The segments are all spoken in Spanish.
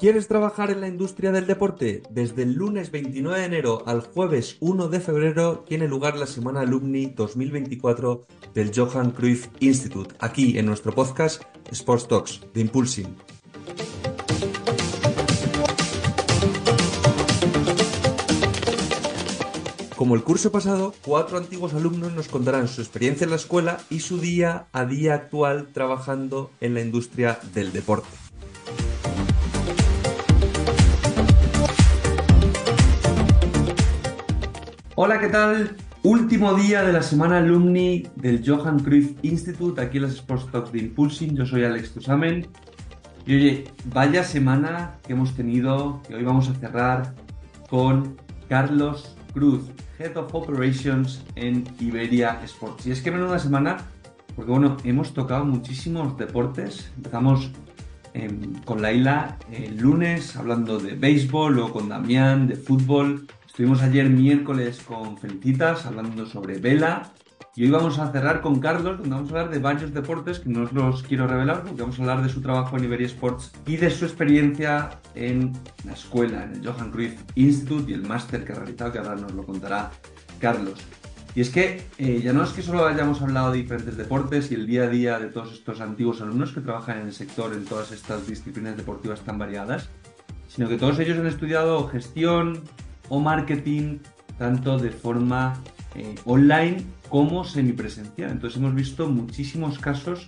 ¿Quieres trabajar en la industria del deporte? Desde el lunes 29 de enero al jueves 1 de febrero tiene lugar la Semana Alumni 2024 del Johan Cruyff Institute, aquí en nuestro podcast Sports Talks de Impulsing. Como el curso pasado, cuatro antiguos alumnos nos contarán su experiencia en la escuela y su día a día actual trabajando en la industria del deporte. Hola, ¿qué tal? Último día de la semana alumni del Johan Cruyff Institute, aquí en las Sports Talks de Impulsing. Yo soy Alex Tusamen. Y oye, vaya semana que hemos tenido, que hoy vamos a cerrar con Carlos Cruz, Head of Operations en Iberia Sports. Y es que menos una semana, porque bueno, hemos tocado muchísimos deportes. Empezamos em, con Laila el lunes hablando de béisbol, luego con Damián de fútbol, Estuvimos ayer miércoles con Felicitas hablando sobre vela y hoy vamos a cerrar con Carlos donde vamos a hablar de varios deportes que no os los quiero revelar porque vamos a hablar de su trabajo en Iberia Sports y de su experiencia en la escuela, en el Johan Cruyff Institute y el máster que ha realizado que ahora nos lo contará Carlos. Y es que eh, ya no es que solo hayamos hablado de diferentes deportes y el día a día de todos estos antiguos alumnos que trabajan en el sector en todas estas disciplinas deportivas tan variadas, sino que todos ellos han estudiado gestión, o marketing tanto de forma eh, online como semipresencial. Entonces hemos visto muchísimos casos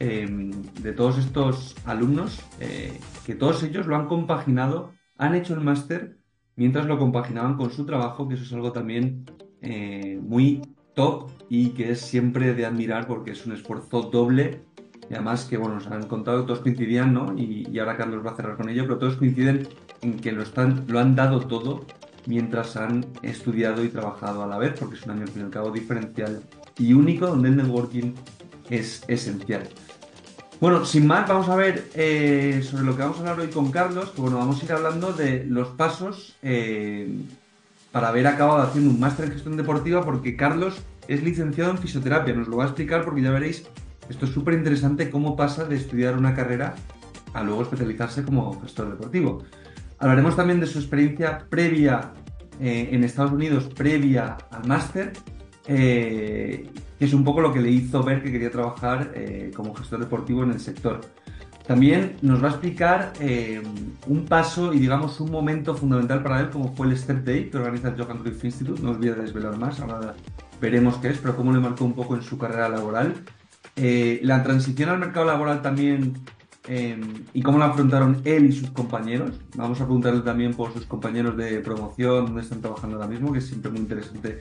em, de todos estos alumnos eh, que todos ellos lo han compaginado, han hecho el máster mientras lo compaginaban con su trabajo, que eso es algo también eh, muy top y que es siempre de admirar porque es un esfuerzo doble y además que bueno, nos han contado todos coincidían, ¿no? Y, y, ahora Carlos va a cerrar con ello, pero todos coinciden en que lo, están, lo han dado todo mientras han estudiado y trabajado a la vez, porque es un año al fin y al cabo diferencial y único donde el networking es esencial. Bueno, sin más, vamos a ver eh, sobre lo que vamos a hablar hoy con Carlos, que bueno, vamos a ir hablando de los pasos eh, para haber acabado haciendo un máster en gestión deportiva, porque Carlos es licenciado en fisioterapia, nos lo va a explicar porque ya veréis, esto es súper interesante cómo pasa de estudiar una carrera a luego especializarse como gestor deportivo. Hablaremos también de su experiencia previa eh, en Estados Unidos, previa al máster, eh, que es un poco lo que le hizo ver que quería trabajar eh, como gestor deportivo en el sector. También nos va a explicar un paso y digamos un momento fundamental para él, como fue el Step Day que organiza el Johan Cruyff Institute. No os voy a desvelar más, ahora veremos qué es, pero cómo le marcó un poco en su carrera laboral. la transición al mercado laboral también Em, y cómo lo afrontaron él y sus compañeros. Vamos a preguntarle también por sus compañeros de promoción, dónde están trabajando ahora mismo, que es siempre muy interesante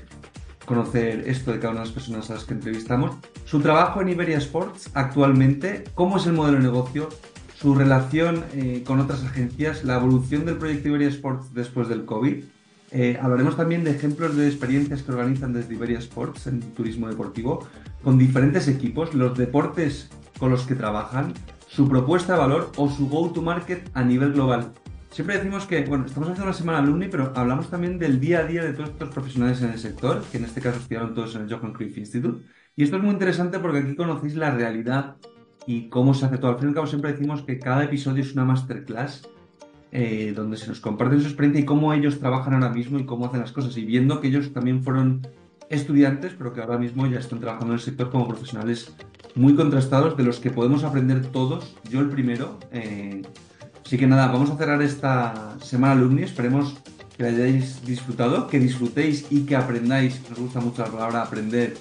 conocer esto de cada una de las personas a las que entrevistamos. Su trabajo en Iberia Sports actualmente, cómo es el modelo de negocio, su relación eh, con otras agencias, la evolución del proyecto Iberia Sports después del COVID. Eh, hablaremos también de ejemplos de experiencias que organizan desde Iberia Sports en turismo deportivo con diferentes equipos, los deportes con los que trabajan, su propuesta de valor o su go-to-market a nivel global. Siempre decimos que, bueno, estamos haciendo una semana alumni, pero hablamos también del día a día de todos estos profesionales en el sector, que en este caso estudiaron todos en el Johan Cruyff Institute. Y esto es muy interesante porque aquí conocéis la realidad y cómo se hace todo. Al fin y al cabo siempre decimos que cada episodio es una masterclass eh, donde se nos comparten su experiencia y cómo ellos trabajan ahora mismo y cómo hacen las cosas. Y viendo que ellos también fueron estudiantes, pero que ahora mismo ya están trabajando en el sector como profesionales muy contrastados de los que podemos aprender todos, yo el primero. Eh, así que nada, vamos a cerrar esta semana alumni, esperemos que la hayáis disfrutado, que disfrutéis y que aprendáis, nos gusta mucho la palabra aprender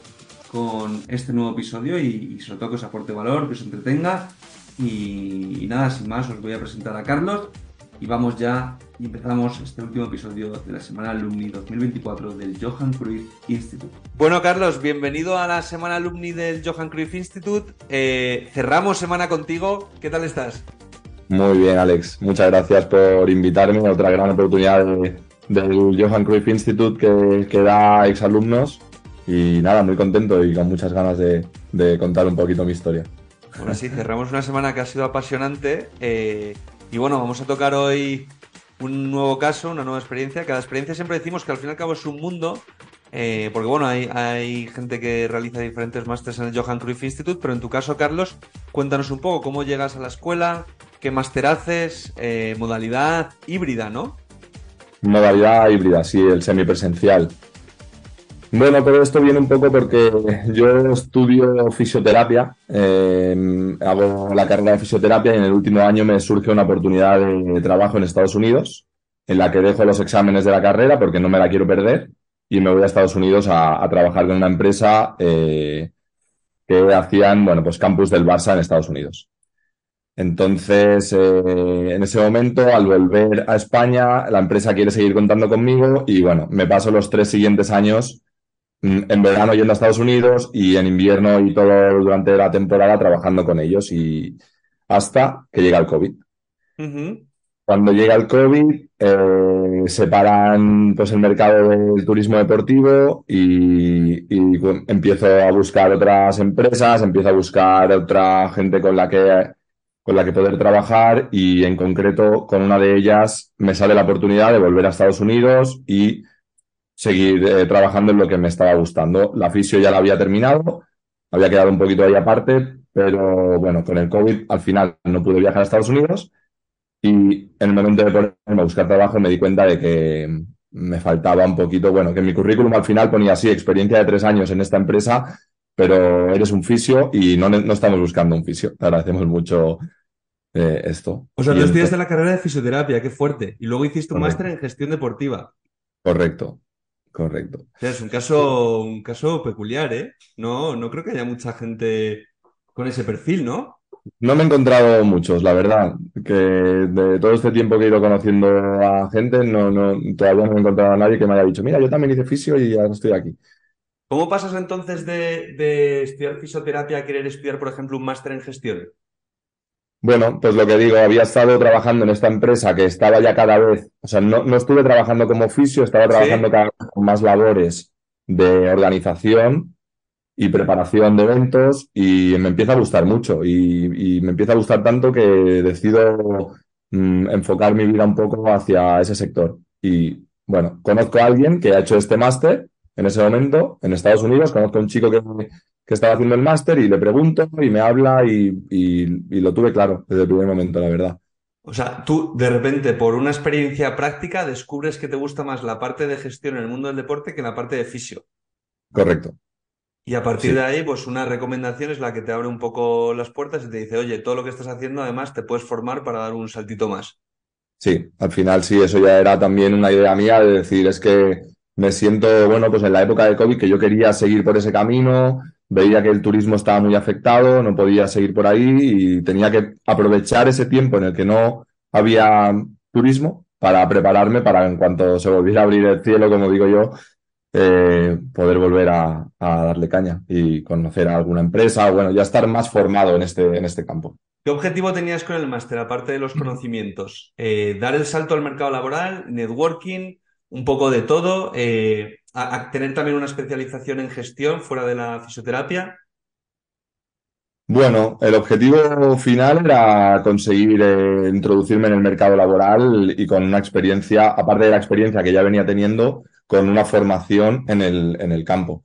con este nuevo episodio y, sobre todo que os aporte valor, que os entretenga. y nada, sin más, os voy a presentar a Carlos y vamos ya y empezamos este último episodio de la Semana Alumni 2024 del Johan Cruyff Institute. Bueno, Carlos, bienvenido a la Semana Alumni del Johan Cruyff Institute. Eh, cerramos semana contigo. ¿Qué tal estás? Muy bien, Alex. Muchas gracias por invitarme a otra gran oportunidad del Johan Cruyff Institute que, que da exalumnos. Y nada, muy contento y con muchas ganas de, contar un poquito mi historia. Bueno, sí, cerramos una semana que ha sido apasionante. Eh, y bueno, vamos a tocar hoy un nuevo caso, una nueva experiencia. Cada experiencia siempre decimos que al fin y al cabo es un mundo, eh, porque bueno, hay, gente que realiza diferentes másteres en el Johan Cruyff Institute, pero en tu caso, Carlos, cuéntanos un poco cómo llegas a la escuela, ¿Qué máster haces? Eh, modalidad híbrida, ¿no? Modalidad híbrida, sí, el semipresencial. Bueno, todo esto viene un poco porque yo estudio fisioterapia, eh, hago la carrera de fisioterapia y en el último año me surge una oportunidad de trabajo en Estados Unidos, en la que dejo los exámenes de la carrera porque no me la quiero perder y me voy a Estados Unidos a, trabajar con una empresa eh, que hacían, bueno, pues campus del Barça en Estados Unidos. Entonces, eh, en ese momento, al volver a España, la empresa quiere seguir contando conmigo y bueno, me paso los tres siguientes años en verano yendo a Estados Unidos y en invierno y todo durante la temporada trabajando con ellos y hasta que llega el COVID. Cuando llega el COVID, eh, separan pues, el mercado del turismo deportivo y, empiezo a buscar otras empresas, empiezo a buscar otra gente con la que con la que poder trabajar y en concreto con una de ellas me sale la oportunidad de volver a Estados Unidos y seguir eh, trabajando en lo que me estaba gustando. La fisio ya la había terminado, había quedado un poquito ahí aparte, pero bueno, con el COVID al final no pude viajar a Estados Unidos y en el momento de ponerme a buscar trabajo me di cuenta de que me faltaba un poquito, bueno, que en mi currículum al final ponía así, experiencia de tres años en esta empresa, pero eres un fisio y no, no estamos buscando un fisio. Te agradecemos mucho eh, esto. O sea, tú estudiaste la carrera de fisioterapia, qué fuerte. Y luego hiciste un máster en gestión deportiva. Correcto, correcto. es un caso, un caso peculiar, ¿eh? No, no creo que haya mucha gente con ese perfil, ¿no? No me he encontrado muchos, la verdad. Que de todo este tiempo que he ido conociendo a gente, no, no, todavía no he encontrado a nadie que me haya dicho, mira, yo también hice fisio y ya estoy aquí. ¿Cómo pasas entonces de, estudiar fisioterapia a querer estudiar, por ejemplo, un máster en gestión? Bueno, pues lo que digo, había estado trabajando en esta empresa que estaba ya cada vez, o sea, no, no estuve trabajando como fisio, estaba trabajando cada vez con más labores de organización y preparación de eventos y me empieza a gustar mucho y, me empieza a gustar tanto que decido mm, enfocar mi vida un poco hacia ese sector. Y bueno, conozco a alguien que ha hecho este máster en ese momento en Estados Unidos. Conozco a un chico que, que estaba haciendo el máster y le pregunto y me habla y, y, lo tuve claro desde el primer momento, la verdad. O sea, tú de repente por una experiencia práctica descubres que te gusta más la parte de gestión en el mundo del deporte que la parte de fisio. Correcto. Y a partir de ahí, pues una recomendación es la que te abre un poco las puertas y te dice, oye, todo lo que estás haciendo además te puedes formar para dar un saltito más. Sí, al final sí, eso ya era también una idea mía de decir, es que me siento, bueno, pues en la época de COVID que yo quería seguir por ese camino, veía que el turismo estaba muy afectado, no podía seguir por ahí y tenía que aprovechar ese tiempo en el que no había turismo para prepararme para en cuanto se volviera a abrir el cielo, como digo yo, eh, poder volver a, darle caña y conocer a alguna empresa, bueno, ya estar más formado en este, en este campo. ¿Qué objetivo tenías con el máster, aparte de los conocimientos? Eh, ¿Dar el salto al mercado laboral? ¿Networking? Un poco de todo, eh, a, tener también una especialización en gestión fuera de la fisioterapia. Bueno, el objetivo final era conseguir eh, introducirme en el mercado laboral y con una experiencia, aparte de la experiencia que ya venía teniendo, con una formación en el, en el campo.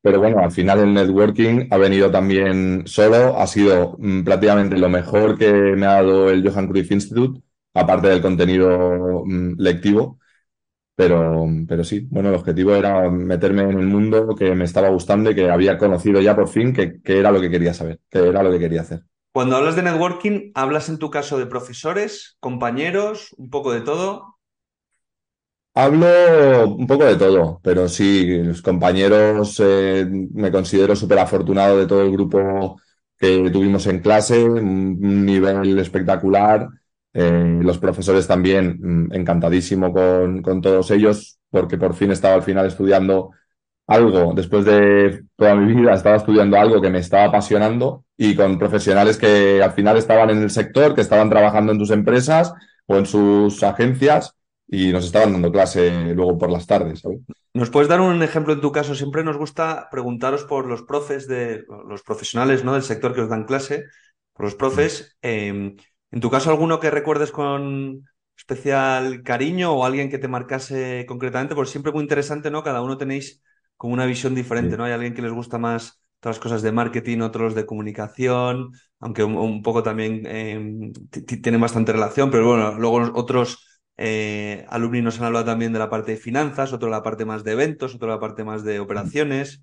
Pero bueno, al final el networking ha venido también solo, ha sido mm, prácticamente lo mejor que me ha dado el Johan Cruyff Institute, aparte del contenido mm, lectivo. Pero, pero sí, bueno, el objetivo era meterme en el mundo que me estaba gustando y que había conocido ya por fin que, era lo que quería saber, que era lo que quería hacer. Cuando hablas de networking, ¿hablas en tu caso de profesores, compañeros, un poco de todo? Hablo un poco de todo, pero sí, los compañeros eh, me considero súper afortunado de todo el grupo que tuvimos en clase, un nivel espectacular. Eh, los profesores también, mm, encantadísimo con, con, todos ellos, porque por fin estaba al final estudiando algo, después de toda mi vida estaba estudiando algo que me estaba apasionando y con profesionales que al final estaban en el sector, que estaban trabajando en tus empresas o en sus agencias y nos estaban dando clase luego por las tardes. ¿Nos puedes dar un ejemplo en tu caso? Siempre nos gusta preguntaros por los profes de los profesionales ¿no? del sector que os dan clase, por los profes. Eh, en tu caso, ¿alguno que recuerdes con especial cariño o alguien que te marcase concretamente? Porque siempre muy interesante, ¿no? Cada uno tenéis como una visión diferente, ¿no? Hay alguien que les gusta más todas las cosas de marketing, otros de comunicación, aunque un, poco también eh, tiene bastante relación, pero bueno, luego otros eh, alumni nos han hablado también de la parte de finanzas, otro la parte más de eventos, otro la parte más de operaciones.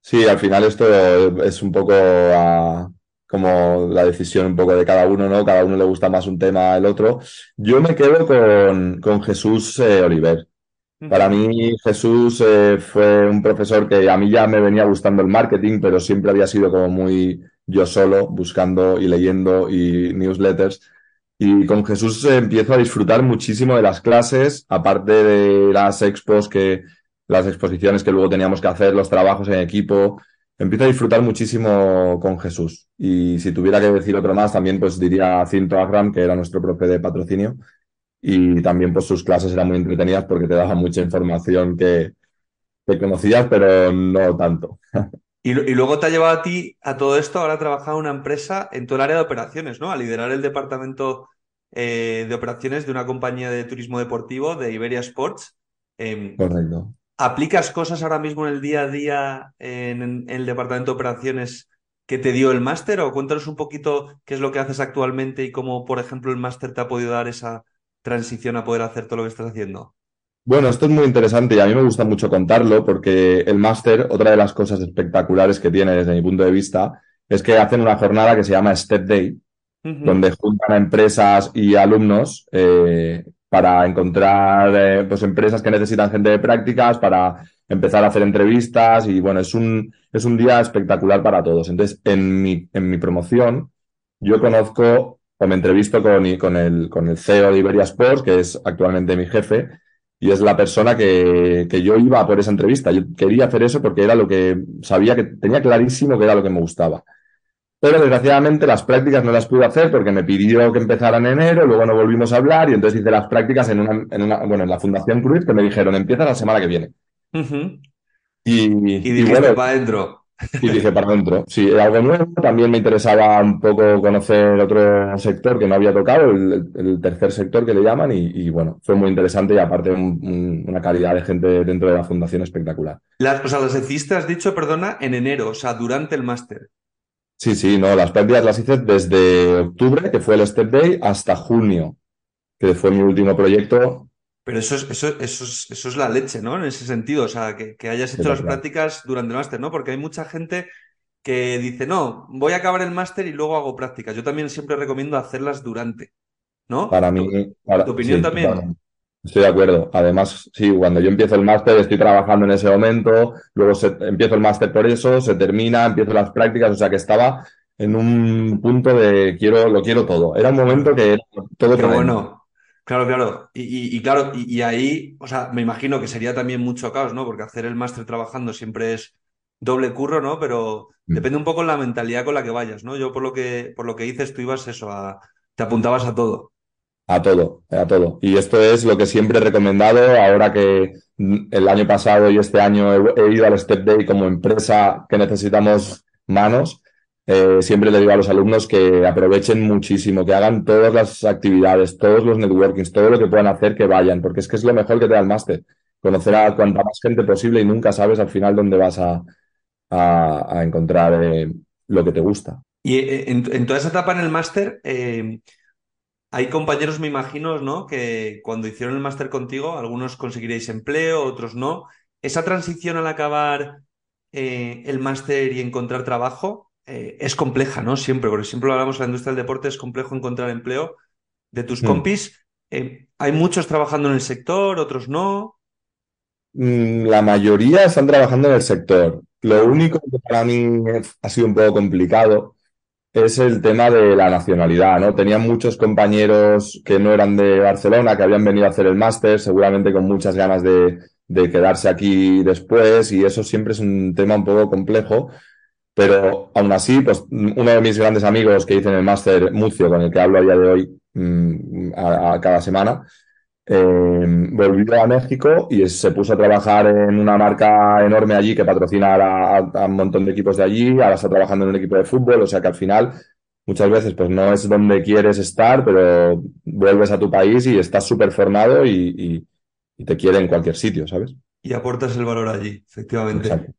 Sí, al final esto es un poco como la decisión un poco de cada uno, ¿no? Cada uno le gusta más un tema el otro. Yo me quedo con, con Jesús eh, Oliver. Para mí Jesús eh, fue un profesor que a mí ya me venía gustando el marketing, pero siempre había sido como muy yo solo, buscando y leyendo y newsletters. Y con Jesús empiezo a disfrutar muchísimo de las clases, aparte de las expos que, las exposiciones que luego teníamos que hacer, los trabajos en equipo. Empiezo a disfrutar muchísimo con Jesús. Y si tuviera que decir otro más, también pues diría Cinto Agram, que era nuestro profe de patrocinio. Y también pues sus clases eran muy entretenidas porque te daban mucha información que, que conocías, pero no tanto. Y, luego te ha llevado a ti a todo esto, ahora a trabajar en una empresa en todo el área de operaciones, ¿no? A liderar el departamento eh, de operaciones de una compañía de turismo deportivo de Iberia Sports. Em, Correcto. ¿Aplicas cosas ahora mismo en el día a día en, el departamento de operaciones que te dio el máster? O cuéntanos un poquito qué es lo que haces actualmente y cómo, por ejemplo, el máster te ha podido dar esa transición a poder hacer todo lo que estás haciendo. Bueno, esto es muy interesante y a mí me gusta mucho contarlo porque el máster, otra de las cosas espectaculares que tiene desde mi punto de vista, es que hacen una jornada que se llama Step Day, donde juntan a empresas y alumnos eh, para encontrar eh, pues empresas que necesitan gente de prácticas, para empezar a hacer entrevistas y bueno, es un, es un día espectacular para todos. Entonces, en mi, en mi promoción, yo conozco o me entrevisto con, el, con el CEO de Iberia Sports, que es actualmente mi jefe, y es la persona que, que, yo iba por esa entrevista. Yo quería hacer eso porque era lo que sabía que tenía clarísimo que era lo que me gustaba. Pero desgraciadamente las prácticas no las pude hacer porque me pidió que empezara en enero, luego no volvimos a hablar y entonces hice las prácticas en una, en una bueno, en la Fundación Cruz que me dijeron empieza la semana que viene. Y, y, bueno, para adentro. Y dije para adentro. Sí, algo nuevo. También me interesaba un poco conocer otro sector que no había tocado, el, tercer sector que le llaman, y, bueno, fue muy interesante y aparte una calidad de gente dentro de la fundación espectacular. Las, o sea, las hiciste, has dicho, perdona, en enero, o sea, durante el máster. Sí, sí, no, las prácticas las hice desde octubre, que fue el Step Day, hasta junio, que fue mi último proyecto pero eso es, eso, eso, es, eso es la leche, ¿no? En ese sentido, o sea, que, hayas hecho las prácticas durante el máster, ¿no? Porque hay mucha gente que dice, no, voy a acabar el máster y luego hago prácticas. Yo también siempre recomiendo hacerlas durante, ¿no? Para mí, ¿Tu opinión también? Estoy de acuerdo. Además, sí, cuando yo empiezo el máster estoy trabajando en ese momento, luego empiezo el máster por eso, se termina, empiezo las prácticas, o sea que estaba en un punto de quiero, lo quiero todo. Era un momento que todo Qué bueno. Claro, claro. Y, claro, y, ahí, o sea, me imagino que sería también mucho caos, ¿no? Porque hacer el máster trabajando siempre es doble curro, ¿no? Pero mm. depende un poco de la mentalidad con la que vayas, ¿no? Yo por lo que, por lo que dices, tú ibas eso, a, te apuntabas a todo. A todo, a todo. Y esto es lo que siempre he recomendado ahora que el año pasado y este año he ido al Step Day como empresa que necesitamos manos eh, siempre le digo a los alumnos que aprovechen muchísimo, que hagan todas las actividades, todos los networkings, todo lo que puedan hacer, que vayan, porque es que es lo mejor que te da el máster. Conocer a cuanta más gente posible y nunca sabes al final dónde vas a, a, encontrar eh, lo que te gusta. Y eh, en, toda esa etapa en el máster, hay compañeros, me imagino, ¿no? Que cuando hicieron el máster contigo, algunos conseguiréis empleo, otros no. Esa transición al acabar el máster y encontrar trabajo, eh, es compleja, ¿no? Siempre, porque siempre lo hablamos en la industria del deporte, es complejo encontrar empleo. De tus mm. compis, eh, ¿hay muchos trabajando en el sector, otros no? Mm, la mayoría están trabajando en el sector. Lo único que para mí ha sido un poco complicado es el tema de la nacionalidad, ¿no? Tenía muchos compañeros que no eran de Barcelona, que habían venido a hacer el máster, seguramente con muchas ganas de, de quedarse aquí después, y eso siempre es un tema un poco complejo pero aún así, pues uno de mis grandes amigos que hice el máster, Mucio, con el que hablo a día de hoy mm, a, cada semana, eh, volvió a México y se puso a trabajar en una marca enorme allí que patrocina a, un montón de equipos de allí, ahora está trabajando en un equipo de fútbol, o sea que al final muchas veces pues no es donde quieres estar, pero vuelves a tu país y estás súper formado y, te quiere en cualquier sitio, ¿sabes? Y aportas el valor allí, efectivamente.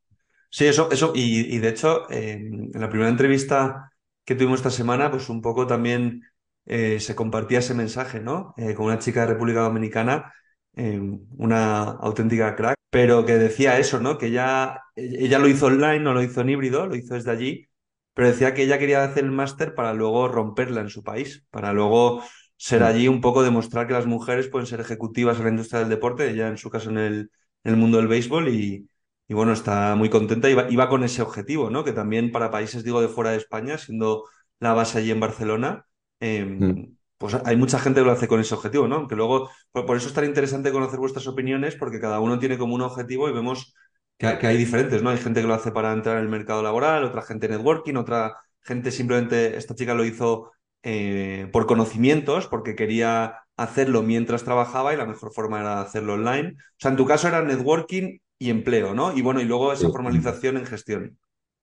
Sí, eso, eso, y, de hecho, en la primera entrevista que tuvimos esta semana, pues un poco también eh, se compartía ese mensaje, ¿no? Eh, con una chica de República Dominicana, eh, una auténtica crack, pero que decía eso, ¿no? Que ella, ella lo hizo online, no lo hizo en híbrido, lo hizo desde allí, pero decía que ella quería hacer el máster para luego romperla en su país, para luego ser mm. allí un poco demostrar que las mujeres pueden ser ejecutivas en la industria del deporte, ella en su caso en el, en el mundo del béisbol y, y bueno, está muy contenta y va, con ese objetivo, ¿no? Que también para países, digo, de fuera de España, siendo la base allí en Barcelona, em, mm. pues hay mucha gente que lo hace con ese objetivo, ¿no? Que luego, por, eso es tan interesante conocer vuestras opiniones, porque cada uno tiene como un objetivo y vemos que, hay diferentes, ¿no? Hay gente que lo hace para entrar en el mercado laboral, otra gente networking, otra gente simplemente, esta chica lo hizo eh, por conocimientos, porque quería hacerlo mientras trabajaba y la mejor forma era hacerlo online. O sea, en tu caso era networking y empleo, ¿no? Y bueno, y luego esa formalización en gestión.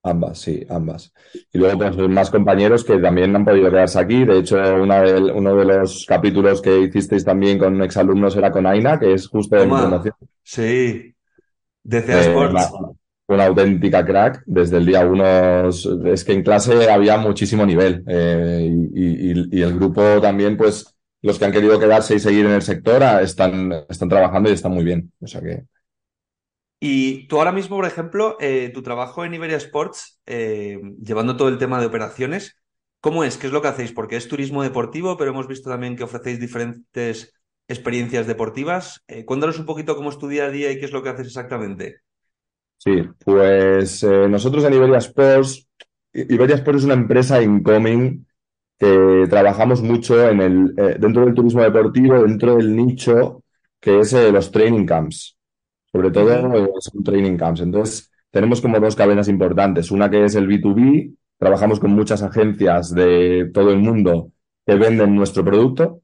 Ambas, sí, ambas. Y luego pues más compañeros que también han podido quedarse aquí. De hecho, una de, uno de los capítulos que hicisteis también con exalumnos era con Aina, que es justo de mi Sí, de CEA eh, Sports. Una, auténtica crack. Desde el día uno, es que en clase había muchísimo nivel. Eh, y, y, el grupo también, pues, los que han querido quedarse y seguir en el sector ah, están, están trabajando y están muy bien. O sea que y tú ahora mismo, por ejemplo, eh, tu trabajo en Iberia Sports, eh, llevando todo el tema de operaciones, ¿cómo es? ¿Qué es lo que hacéis? Porque es turismo deportivo, pero hemos visto también que ofrecéis diferentes experiencias deportivas. Eh, cuéntanos un poquito cómo es tu día a día y qué es lo que haces exactamente. Sí, pues nosotros en Iberia Sports, Iberia Sports es una empresa incoming que trabajamos mucho en el, dentro del turismo deportivo, dentro del nicho que es los training camps sobre todo son training camps. Entonces, tenemos como dos cadenas importantes. Una que es el B2B, trabajamos con muchas agencias de todo el mundo que venden nuestro producto.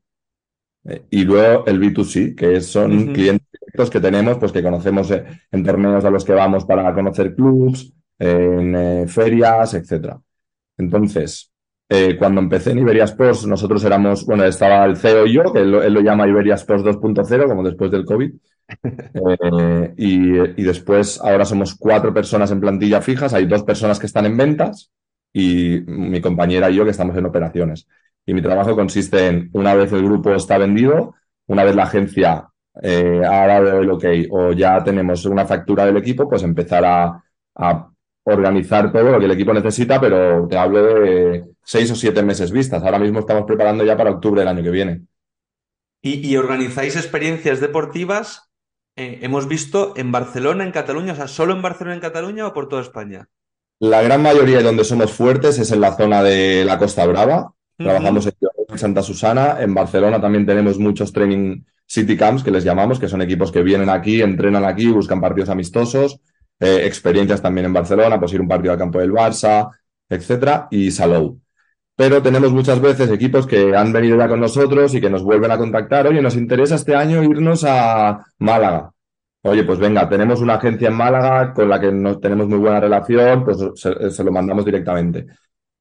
Eh, y luego el B2C, que son clientes directos que tenemos, pues que conocemos eh, en torneos a los que vamos para conocer clubs, en eh, ferias, etcétera. Entonces, cuando empecé en Iberia Sports, nosotros éramos, bueno, estaba el CEO y yo, que él, él lo llama Iberia Sports 2.0, como después del COVID. Eh, y, después, ahora somos cuatro personas en plantilla fijas, hay dos personas que están en ventas y mi compañera y yo que estamos en operaciones. Y mi trabajo consiste en, una vez el grupo está vendido, una vez la agencia eh, ha dado el ok o ya tenemos una factura del equipo, pues empezar a, organizar todo lo que el equipo necesita, pero te hablo de seis o siete meses vistas. Ahora mismo estamos preparando ya para octubre del año que viene. y organizáis experiencias deportivas eh, hemos visto en Barcelona, en Cataluña, o sea, solo en Barcelona, en Cataluña o por toda España? La gran mayoría de donde somos fuertes es en la zona de la Costa Brava. Trabajamos en Santa Susana. En Barcelona también tenemos muchos training city camps que les llamamos, que son equipos que vienen aquí, entrenan aquí, buscan partidos amistosos. Eh, experiencias también en Barcelona, pues ir un partido al campo del Barça, etcétera, y Salou pero tenemos muchas veces equipos que han venido ya con nosotros y que nos vuelven a contactar, oye, nos interesa este año irnos a Málaga. Oye, pues venga, tenemos una agencia en Málaga con la que no tenemos muy buena relación, pues se, lo mandamos directamente.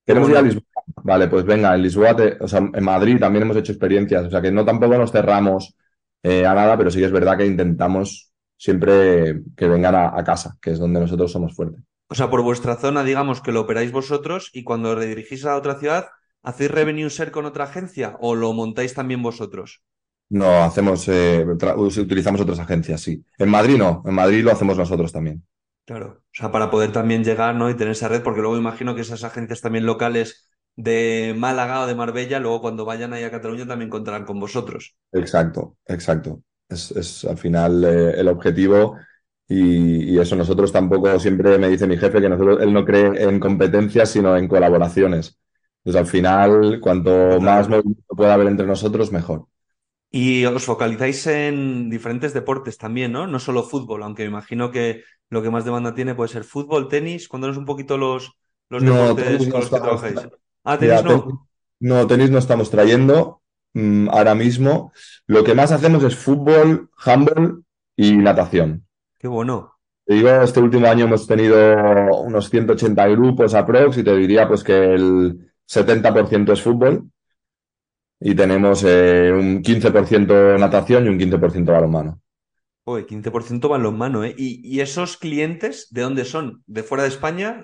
Queremos ir a Lisboa. Vale, pues venga, en Lisboa, o sea, en Madrid también hemos hecho experiencias, o sea que no tampoco nos cerramos eh, a nada, pero sí que es verdad que intentamos siempre que vengan a casa, que es donde nosotros somos fuertes. O sea, por vuestra zona, digamos que lo operáis vosotros y cuando redirigís a otra ciudad, ¿hacéis revenue share con otra agencia o lo montáis también vosotros? No, hacemos, eh, utilizamos otras agencias, sí. En Madrid no, en Madrid lo hacemos nosotros también. Claro, o sea, para poder también llegar ¿no? y tener esa red, porque luego imagino que esas agencias también locales de Málaga o de Marbella, luego cuando vayan ahí a Cataluña también contarán con vosotros. Exacto, exacto. Es, al final eh, el objetivo y, eso nosotros tampoco, siempre me dice mi jefe que nosotros, él no cree en competencias, sino en colaboraciones. Entonces, al final, cuanto más movimiento pueda haber entre nosotros, mejor. Y os focalizáis en diferentes deportes también, ¿no? No solo fútbol, aunque me imagino que lo que más demanda tiene puede ser fútbol, tenis. Cuéntanos un poquito los, los deportes con los que trabajáis. Ah, tenis no. no, tenis no estamos trayendo mm, ahora mismo. Lo que más hacemos es fútbol, handball y natación. Qué bueno. Te digo, este último año hemos tenido unos 180 grupos aprox y te diría pues que el 70% es fútbol y tenemos eh, un 15% natación y un 15% balonmano. Uy, 15% balonmano, ¿eh? ¿Y, ¿Y, esos clientes de dónde son? ¿De fuera de España?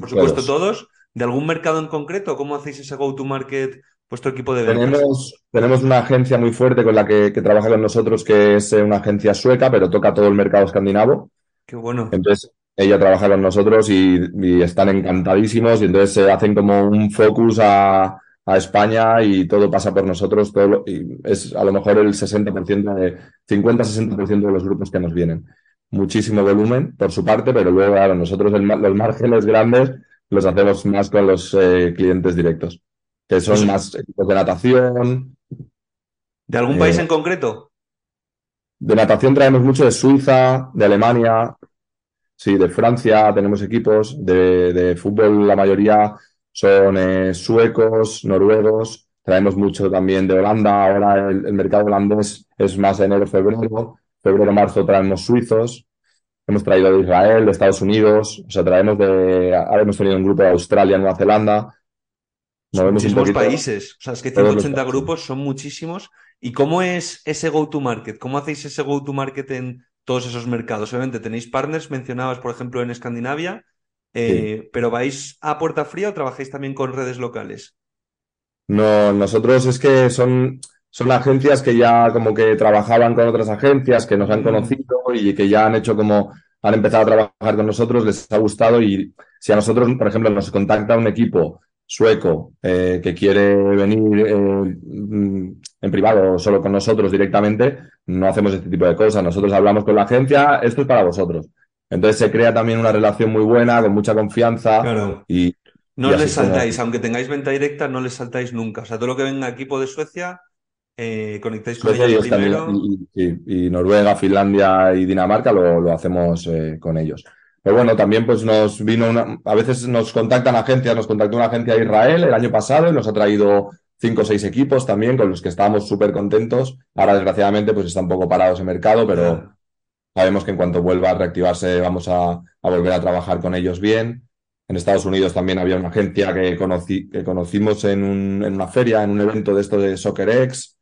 por supuesto todos. de algún mercado en concreto? ¿Cómo hacéis ese go-to-market vuestro equipo de ventas? Tenemos, tenemos una agencia muy fuerte con la que, trabaja con nosotros, que es eh, una agencia sueca, pero toca todo el mercado escandinavo. Qué bueno. Entonces, ella trabaja con nosotros y, están encantadísimos y entonces se hacen como un focus a, España y todo pasa por nosotros. Todo y es a lo mejor el 60%, de, 50-60% de los grupos que nos vienen. Muchísimo volumen por su parte, pero luego, claro, nosotros los márgenes grandes los hacemos más con los eh, clientes directos, que son más equipos de natación. ¿De algún país eh, en concreto? De natación traemos mucho de Suiza, de Alemania, Sí, de Francia tenemos equipos, de, fútbol la mayoría son eh, suecos, noruegos, traemos mucho también de Holanda, ahora el, mercado holandés es más enero, febrero, febrero, marzo traemos suizos, hemos traído de Israel, de Estados Unidos, o sea, traemos de, ahora hemos tenido un grupo de Australia, Nueva Zelanda. Son muchísimos países, o sea, es que 180 grupos son muchísimos. ¿Y cómo es ese go-to-market? ¿Cómo hacéis ese go-to-market en todos esos mercados. Obviamente tenéis partners, mencionabas por ejemplo en Escandinavia, eh, pero ¿vais a puerta fría o trabajáis también con redes locales? No, nosotros es que son, son agencias que ya como que trabajaban con otras agencias, que nos han conocido y que ya han hecho como, han empezado a trabajar con nosotros, les ha gustado y si a nosotros, por ejemplo, nos contacta un equipo sueco eh, que quiere venir eh, mm, en privado solo con nosotros directamente, no hacemos este tipo de cosas. Nosotros hablamos con la agencia, esto es para vosotros. Entonces se crea también una relación muy buena, con mucha confianza. Claro. Y, no les saltáis, aunque tengáis venta directa, no les saltáis nunca. O sea, todo lo que venga equipo de Suecia, eh, conectáis con ellos primero. Y, Noruega, Finlandia y Dinamarca lo, lo hacemos con ellos. Pero bueno, también pues nos vino una, a veces nos contactan agencias, nos contactó una agencia de Israel el año pasado y nos ha traído cinco o seis equipos también con los que estábamos súper contentos. Ahora desgraciadamente pues está un poco parado ese mercado, pero sabemos que en cuanto vuelva a reactivarse vamos a, volver a trabajar con ellos bien. En Estados Unidos también había una agencia que, conocí, que conocimos en, un, en, una feria, en un evento de esto de SoccerX,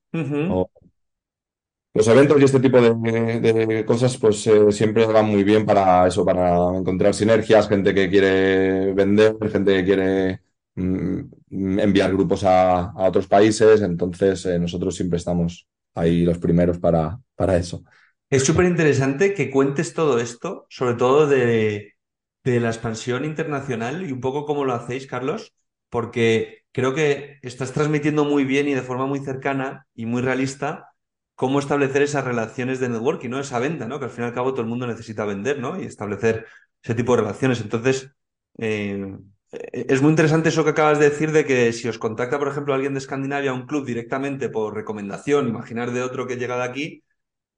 los eventos y este tipo de, cosas pues eh, siempre van muy bien para eso, para encontrar sinergias, gente que quiere vender, gente que quiere mm, enviar grupos a, otros países, entonces eh, nosotros siempre estamos ahí los primeros para, para eso. Es súper interesante que cuentes todo esto, sobre todo de, de la expansión internacional y un poco cómo lo hacéis, Carlos, porque creo que estás transmitiendo muy bien y de forma muy cercana y muy realista cómo establecer esas relaciones de networking, ¿no? Esa venta, ¿no? Que al fin y al cabo todo el mundo necesita vender, ¿no? Y establecer ese tipo de relaciones. Entonces, eh, es muy interesante eso que acabas de decir de que si os contacta, por ejemplo, alguien de Escandinavia, un club directamente por recomendación, imaginar de otro que llega de aquí,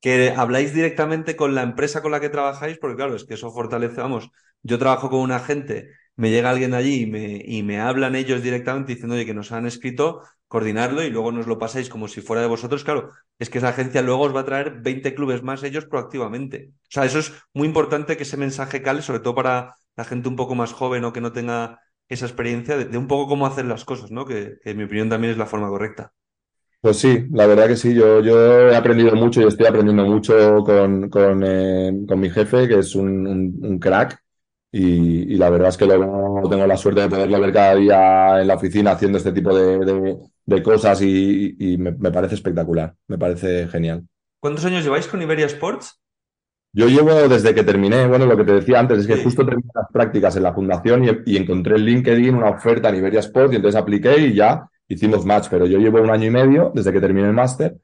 que habláis directamente con la empresa con la que trabajáis, porque claro, es que eso fortalece, vamos, yo trabajo con un agente, me llega alguien allí y me, y me hablan ellos directamente diciendo, oye, que nos han escrito, coordinarlo y luego nos lo pasáis como si fuera de vosotros, claro, es que esa agencia luego os va a traer 20 clubes más ellos proactivamente. O sea, eso es muy importante que ese mensaje cale, sobre todo para la gente un poco más joven o que no tenga esa experiencia de, un poco cómo hacer las cosas, ¿no? Que, en mi opinión también es la forma correcta. Pues sí, la verdad que sí, yo, he aprendido mucho y estoy aprendiendo mucho con, con, eh, mi jefe, que es un crack y, la verdad es que lo, tengo la suerte de poderlo ver cada día en la oficina haciendo este tipo de, cosas y, me, parece espectacular, me parece genial. ¿Cuántos años lleváis con Iberia Sports? Yo llevo desde que terminé, bueno, lo que te decía antes es que justo terminé las prácticas en la fundación y, encontré en LinkedIn una oferta en Iberia Sports y entonces apliqué y ya hicimos match, pero yo llevo un año y medio desde que terminé el máster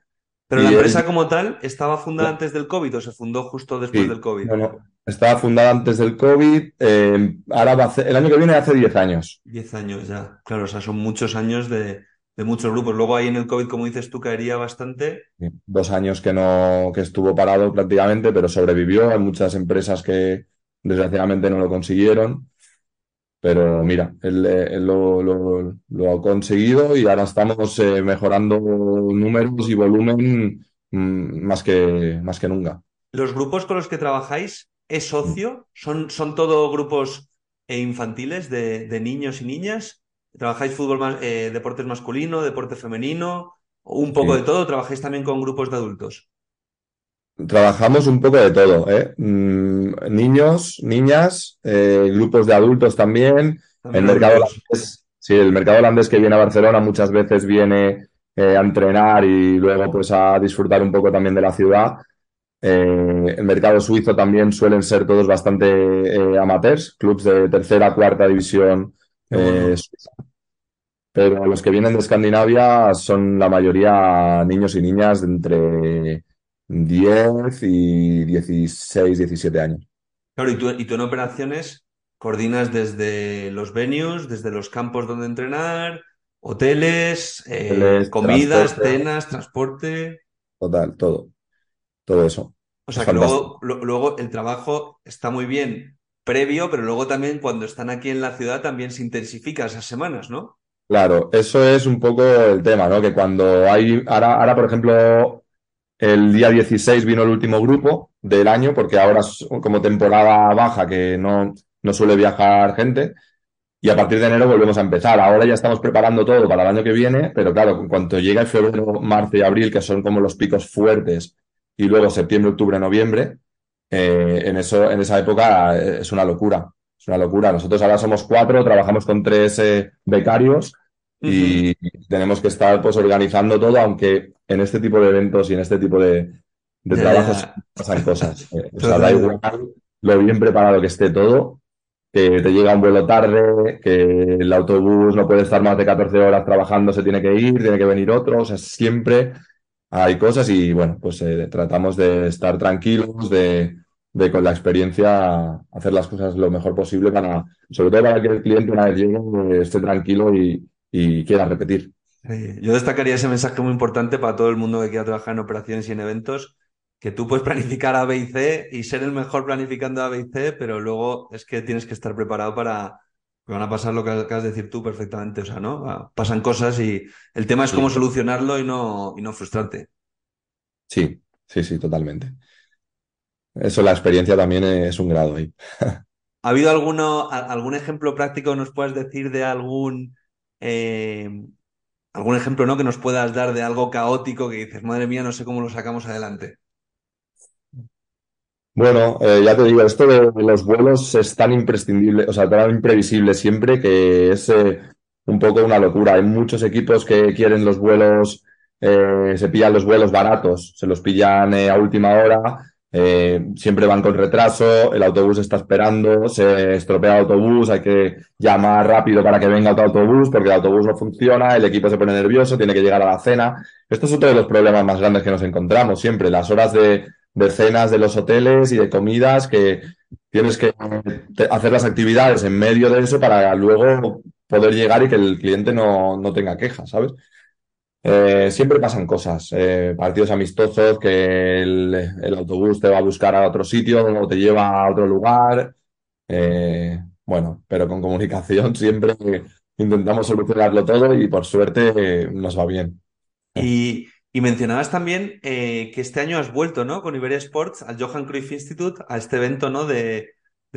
pero la empresa como tal estaba fundada antes del COVID o se fundó justo después del COVID. No, estaba fundada antes del COVID. Eh, ahora va a el año que viene hace 10 años. 10 años ya. Claro, o sea, son muchos años de, muchos grupos. Luego ahí en el COVID, como dices tú, caería bastante. dos años que no, que estuvo parado prácticamente, pero sobrevivió. Hay muchas empresas que desgraciadamente no lo consiguieron. Pero mira, él, lo, ha conseguido y ahora estamos eh, mejorando números y volumen mm, más, que, más que nunca. ¿Los grupos con los que trabajáis es socio? ¿Son, son todo grupos eh, infantiles de, niños y niñas? ¿Trabajáis fútbol, más, eh, deportes masculino, deporte femenino? ¿Un poco de todo? ¿Trabajáis también con grupos de adultos? Trabajamos un poco de todo, ¿eh? Mm, niños, niñas, eh, grupos de adultos también el mercado holandés, sí, el mercado holandés que viene a Barcelona muchas veces viene eh, a entrenar y luego pues a disfrutar un poco también de la ciudad. Eh, el mercado suizo también suelen ser todos bastante amateurs, clubes de tercera, cuarta división suiza. Pero los que vienen de Escandinavia son la mayoría niños y niñas de entre 10 y 16, 17 años. Claro, y tú, y tú en operaciones coordinas desde los venues, desde los campos donde entrenar, hoteles, eh, comidas, cenas, transporte. Total, todo. Todo eso. O sea que luego, luego el trabajo está muy bien previo, pero luego también cuando están aquí en la ciudad también se intensifica esas semanas, ¿no? Claro, eso es un poco el tema, ¿no? Que cuando hay, ahora, ahora por ejemplo, el día 16 vino el último grupo del año, porque ahora es como temporada baja, que no, no suele viajar gente. Y a partir de enero volvemos a empezar. Ahora ya estamos preparando todo para el año que viene, pero claro, en cuanto llega el febrero, marzo y abril, que son como los picos fuertes, y luego septiembre, octubre, noviembre, eh, en, eso, en esa época eh, es una locura. Es una locura. Nosotros ahora somos cuatro, trabajamos con tres eh, becarios y tenemos que estar pues organizando todo, aunque en este tipo de eventos y en este tipo de, trabajos pasan cosas. o sea, da igual lo bien preparado que esté todo, que te llega un vuelo tarde, que el autobús no puede estar más de 14 horas trabajando, se tiene que ir, tiene que venir otro, o sea, siempre hay cosas y bueno, pues eh, tratamos de estar tranquilos, de, con la experiencia hacer las cosas lo mejor posible para, sobre todo para que el cliente una vez llegue esté tranquilo y, quiera repetir. Yo destacaría ese mensaje muy importante para todo el mundo que quiera trabajar en operaciones y en eventos, que tú puedes planificar A, B y C y ser el mejor planificando A, y C, pero luego es que tienes que estar preparado para van a pasar lo que acabas de decir tú perfectamente, o sea, ¿no? Pasan cosas y el tema es cómo solucionarlo y no, y no frustrarte. Sí, sí, sí, totalmente. Eso, la experiencia también es un grado ahí. ¿Ha habido alguno, algún ejemplo práctico que nos puedas decir de algún, eh, algún ejemplo ¿no? que nos puedas dar de algo caótico que dices, madre mía, no sé cómo lo sacamos adelante? Bueno, eh, ya te digo, esto de los vuelos es tan imprescindible, o sea, tan imprevisible siempre que es eh, un poco una locura. Hay muchos equipos que quieren los vuelos, eh, se pillan los vuelos baratos, se los pillan a última hora, siempre van con retraso, el autobús está esperando, se estropea el autobús, hay que llamar rápido para que venga otro autobús porque el autobús no funciona, el equipo se pone nervioso, tiene que llegar a la cena. Esto es otro de los problemas más grandes que nos encontramos siempre, las horas de de cenas de los hoteles y de comidas que tienes que hacer las actividades en medio de eso para luego poder llegar y que el cliente no, no tenga quejas, ¿sabes? Eh, siempre pasan cosas, eh, partidos amistosos, que el, autobús te va a buscar a otro sitio o te lleva a otro lugar. Eh, bueno, pero con comunicación siempre intentamos solucionarlo todo y por suerte nos va bien. Y y mencionabas también eh, que este año has vuelto, ¿no? Con Iberia Sports al Johan Cruyff Institute, a este evento, ¿no? De,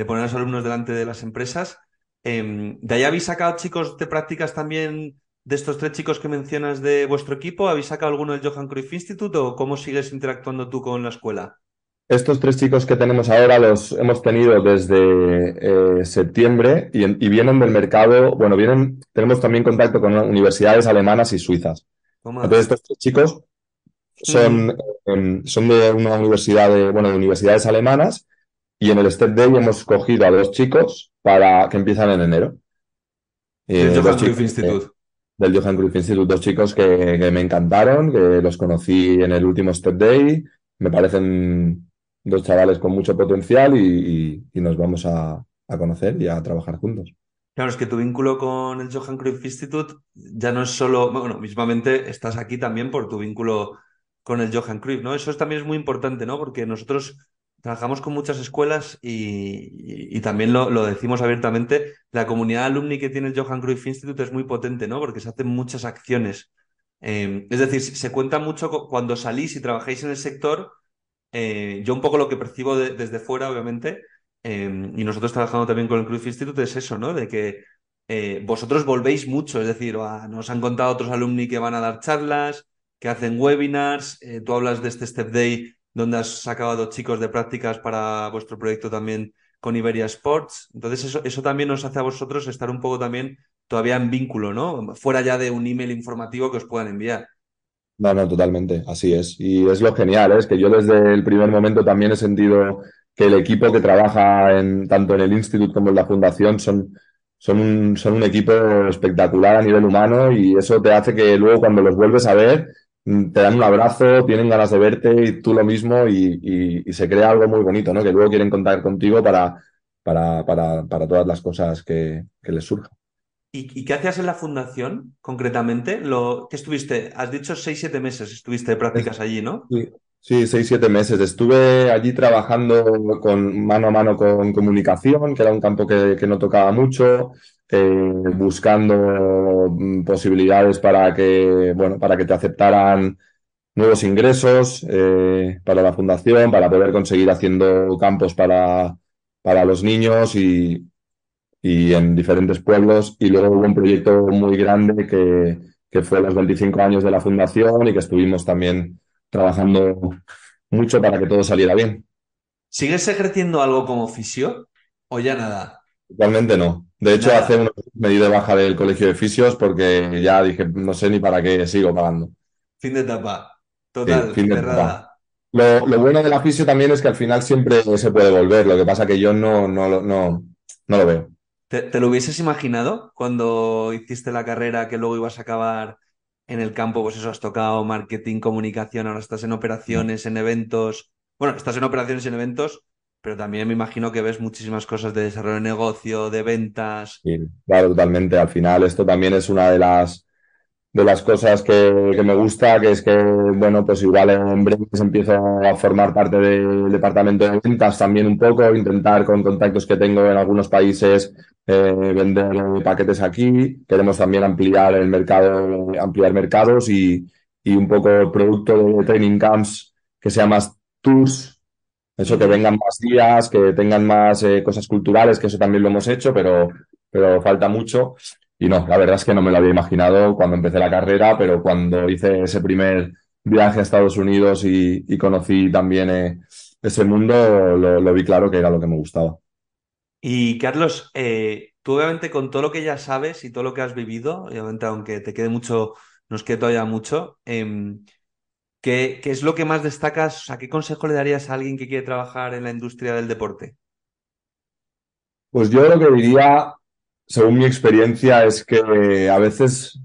poner a los alumnos delante de las empresas. Em, ¿De ahí habéis sacado chicos de prácticas también de estos tres chicos que mencionas de vuestro equipo? ¿Habéis sacado alguno del Johan Cruyff Institute o cómo sigues interactuando tú con la escuela? Estos tres chicos que tenemos ahora los hemos tenido desde eh, septiembre y, y, vienen del mercado, bueno, vienen, tenemos también contacto con universidades alemanas y suizas. Entonces, estos tres chicos son, em, son de una universidad de, bueno, de universidades alemanas y en el Step Day hemos cogido a dos chicos para que empiezan en enero. del Johan Cruyff Institute. Del Johan Cruyff Institute, dos chicos que, me encantaron, que los conocí en el último Step Day. Me parecen dos chavales con mucho potencial y, nos vamos a conocer y a trabajar juntos. Claro, es que tu vínculo con el Johan Cruyff Institute ya no es solo, bueno, mismamente estás aquí también por tu vínculo con el Johan Cruyff, ¿no? Eso también es muy importante, ¿no? Porque nosotros trabajamos con muchas escuelas y, también lo, decimos abiertamente, la comunidad alumni que tiene el Johan Cruyff Institute es muy potente, ¿no? Porque se hacen muchas acciones. Eh, es decir, se cuenta mucho cuando salís y trabajáis en el sector, eh, yo un poco lo que percibo desde fuera, obviamente, Em, y nosotros trabajando también con el Cruyff Institute es eso, ¿no? De que eh, vosotros volvéis mucho, es decir, nos han contado otros alumni que van a dar charlas, que hacen webinars, eh, tú hablas de este Step Day donde has sacado chicos de prácticas para vuestro proyecto también con Iberia Sports. Entonces, eso, eso también nos hace a vosotros estar un poco también todavía en vínculo, ¿no? Fuera ya de un email informativo que os puedan enviar. No, no, totalmente, así es. Y es lo genial, ¿eh? es que yo desde el primer momento también he sentido que el equipo que trabaja en, tanto en el instituto como en la fundación son, son, un, son un equipo espectacular a nivel humano y eso te hace que luego cuando los vuelves a ver te dan un abrazo, tienen ganas de verte y tú lo mismo y, y, se crea algo muy bonito, ¿no? Que luego quieren contar contigo para, para, para, para todas las cosas que, que les surjan. ¿Y, qué hacías en la fundación concretamente? Lo, ¿Qué estuviste? Has dicho seis, siete meses estuviste de prácticas allí, ¿no? Sí, sí, seis, siete meses. Estuve allí trabajando con mano a mano con comunicación, que era un campo que, no tocaba mucho, eh, buscando mm, posibilidades para que, bueno, para que te aceptaran nuevos ingresos eh, para la fundación, para poder conseguir haciendo campos para, para los niños y, y en diferentes pueblos. Y luego hubo un proyecto muy grande que, que fue los 25 años de la fundación y que estuvimos también trabajando mucho para que todo saliera bien. ¿Sigues ejerciendo algo como fisio o ya nada? Realmente no. De hecho, hace unos me di de baja del colegio de fisios porque ya dije, no sé ni para qué sigo pagando. Fin de etapa. Total, fin de etapa. Lo, lo, bueno de la fisio también es que al final siempre se puede volver. Lo que pasa que yo no, no, no, no lo veo. ¿Te, lo hubieses imaginado cuando hiciste la carrera que luego ibas a acabar en el campo? Pues eso, has tocado marketing, comunicación, ahora estás en operaciones, en eventos. Bueno, estás en operaciones y en eventos, pero también me imagino que ves muchísimas cosas de desarrollo de negocio, de ventas. Sí, claro, totalmente. Al final esto también es una de las de las cosas que, me gusta, que es que, bueno, pues igual en breve empiezo a formar parte del departamento de ventas también un poco, intentar con contactos que tengo en algunos países eh, vender paquetes aquí. Queremos también ampliar el mercado, ampliar mercados y, y un poco el producto de training camps que sea más tours, eso que vengan más días, que tengan más eh, cosas culturales, que eso también lo hemos hecho, pero, pero falta mucho. Y no, la verdad es que no me lo había imaginado cuando empecé la carrera, pero cuando hice ese primer viaje a Estados Unidos y, conocí también eh, ese mundo, lo, vi claro que era lo que me gustaba. Y Carlos, eh, tú obviamente con todo lo que ya sabes y todo lo que has vivido, obviamente aunque te quede mucho, nos quede todavía mucho, em, ¿qué, ¿qué, es lo que más destacas? O sea, ¿qué consejo le darías a alguien que quiere trabajar en la industria del deporte? Pues yo lo que diría según mi experiencia, es que a veces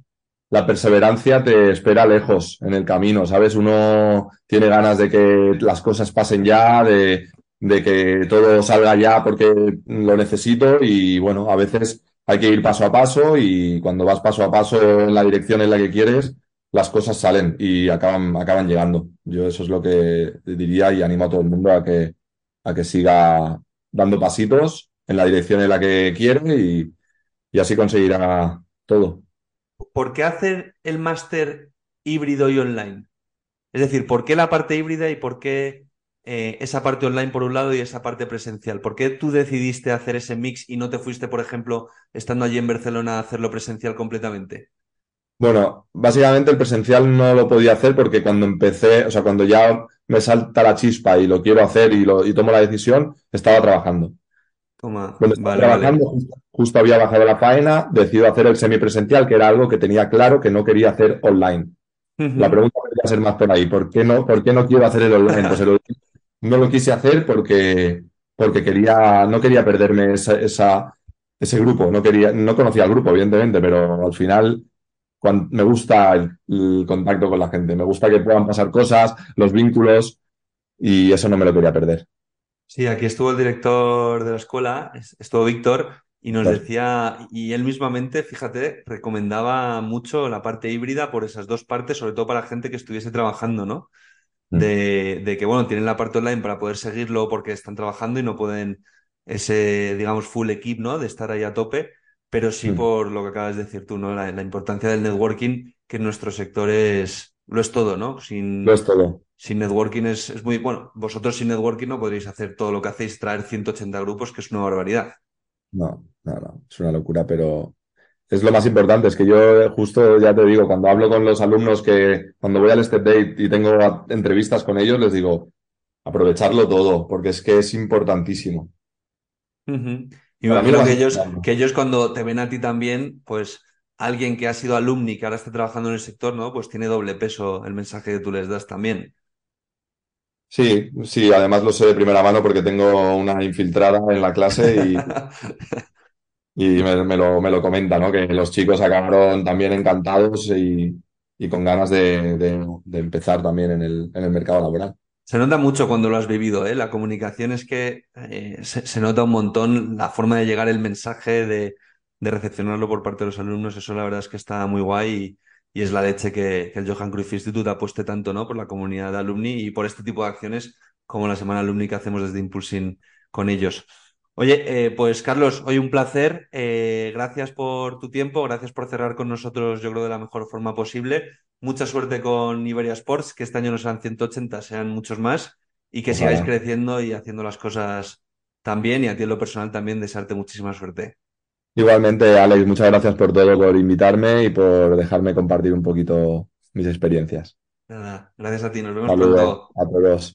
la perseverancia te espera lejos en el camino, ¿sabes? Uno tiene ganas de que las cosas pasen ya, de, que todo salga ya porque lo necesito y bueno, a veces hay que ir paso a paso y cuando vas paso a paso en la dirección en la que quieres, las cosas salen y acaban, llegando. Yo eso es lo que diría y animo a todo el mundo a que, a que siga dando pasitos en la dirección en la que quiere y, y así conseguirá todo. ¿Por qué hacer el máster híbrido y online? Es decir, ¿por qué la parte híbrida y por qué eh, esa parte online por un lado y esa parte presencial? ¿Por qué tú decidiste hacer ese mix y no te fuiste, por ejemplo, estando allí en Barcelona a hacerlo presencial completamente? Bueno, básicamente el presencial no lo podía hacer porque cuando empecé, o sea, cuando ya me salta la chispa y lo quiero hacer y, lo, y tomo la decisión, estaba trabajando. Toma, trabajando, Justo, había bajado la faena, decido hacer el semipresencial, que era algo que tenía claro que no quería hacer online. La pregunta podría ser más por ahí, ¿por qué no, por qué no quiero hacer el online? Pues no lo quise hacer porque, porque quería, no quería perderme esa, ese grupo, no, quería, no conocía al grupo, evidentemente, pero al final cuando, me gusta el contacto con la gente, me gusta que puedan pasar cosas, los vínculos, y eso no me lo quería perder. Sí, aquí estuvo el director de la escuela, estuvo Víctor, y nos decía, y él mismamente, fíjate, recomendaba mucho la parte híbrida por esas dos partes, sobre todo para gente que estuviese trabajando, ¿no? Mm. De, de, que, bueno, tienen la parte online para poder seguirlo porque están trabajando y no pueden ese, digamos, full equip, ¿no? De estar ahí a tope, pero sí mm. por lo que acabas de decir tú, ¿no? La, la, importancia del networking, que en nuestro sector es, lo es todo, ¿no? Sin, lo es todo sin networking es, es, muy bueno. Vosotros sin networking no podréis hacer todo lo que hacéis, traer 180 grupos, que es una barbaridad. No, no, no, es una locura, pero es lo más importante. Es que yo justo ya te digo, cuando hablo con los alumnos que cuando voy al Step Date y tengo entrevistas con ellos, les digo, aprovecharlo todo, porque es que es importantísimo. Y me imagino que ellos, que ellos cuando te ven a ti también, pues alguien que ha sido alumni, que ahora está trabajando en el sector, ¿no? Pues tiene doble peso el mensaje que tú les das también. Sí, sí, además lo sé de primera mano porque tengo una infiltrada en la clase y, y me, lo, me, lo, comenta, ¿no? Que los chicos acabaron también encantados y, con ganas de, empezar también en el, en el mercado laboral. Se nota mucho cuando lo has vivido, ¿eh? La comunicación es que eh, se, nota un montón la forma de llegar el mensaje, de, recepcionarlo por parte de los alumnos. Eso la verdad es que está muy guay y, es la leche que, el Johan Cruyff Institute apueste tanto, ¿no? Por la comunidad de alumni y por este tipo de acciones como la semana alumni que hacemos desde Impulsing con ellos. Oye, eh, pues Carlos, hoy un placer. Eh, gracias por tu tiempo, gracias por cerrar con nosotros, yo creo, de la mejor forma posible. Mucha suerte con Iberia Sports, que este año no sean 180, sean muchos más, y que sigáis creciendo y haciendo las cosas tan bien, y a ti en lo personal también desearte muchísima suerte. Igualmente, Alex, muchas gracias por todo, por invitarme y por dejarme compartir un poquito mis experiencias. Nada, gracias a ti, nos vemos pronto. A todos.